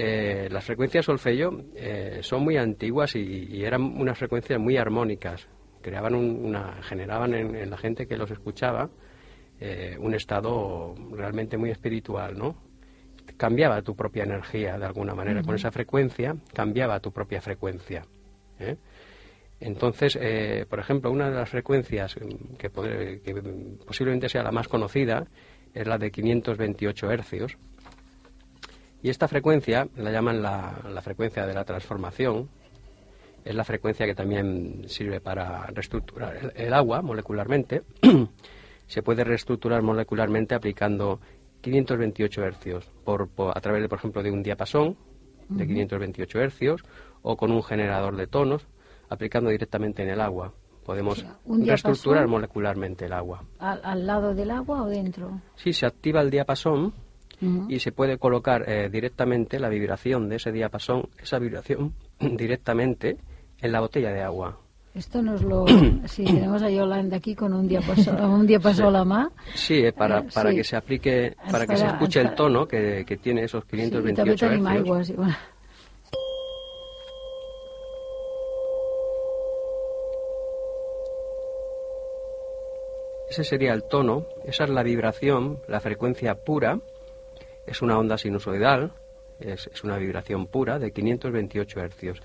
eh, las frecuencias solfeyo eh, son muy antiguas y, eran unas frecuencias muy armónicas. Creaban una, generaban en, la gente que los escuchaba eh, un estado realmente muy espiritual, ¿no? Cambiaba tu propia energía de alguna manera. Con esa frecuencia cambiaba tu propia frecuencia. Entonces, por ejemplo, una de las frecuencias que, que posiblemente sea la más conocida es la de 528 hercios y esta frecuencia la llaman la, frecuencia de la transformación. Es la frecuencia que también sirve para reestructurar el, agua molecularmente. Se puede reestructurar molecularmente aplicando 528 hercios por, a través, de, por ejemplo, de un diapasón de 528 hercios o con un generador de tonos aplicando directamente en el agua. Podemos reestructurar molecularmente el agua. ¿Al, ¿Al, lado del agua o dentro? Sí, se activa el diapasón y se puede colocar eh, directamente la vibración de ese diapasón, esa vibración directamente en la botella de agua. Esto nos lo... si tenemos a Yolanda aquí con un diapasón, un diapasón a la mano. Sí, eh, para, eh, para que se aplique, para que se escuche el tono que, que tiene esos 528 sí, Ese sería el tono, esa es la vibración, la frecuencia pura es una onda sinusoidal, es, una vibración pura de 528 hercios.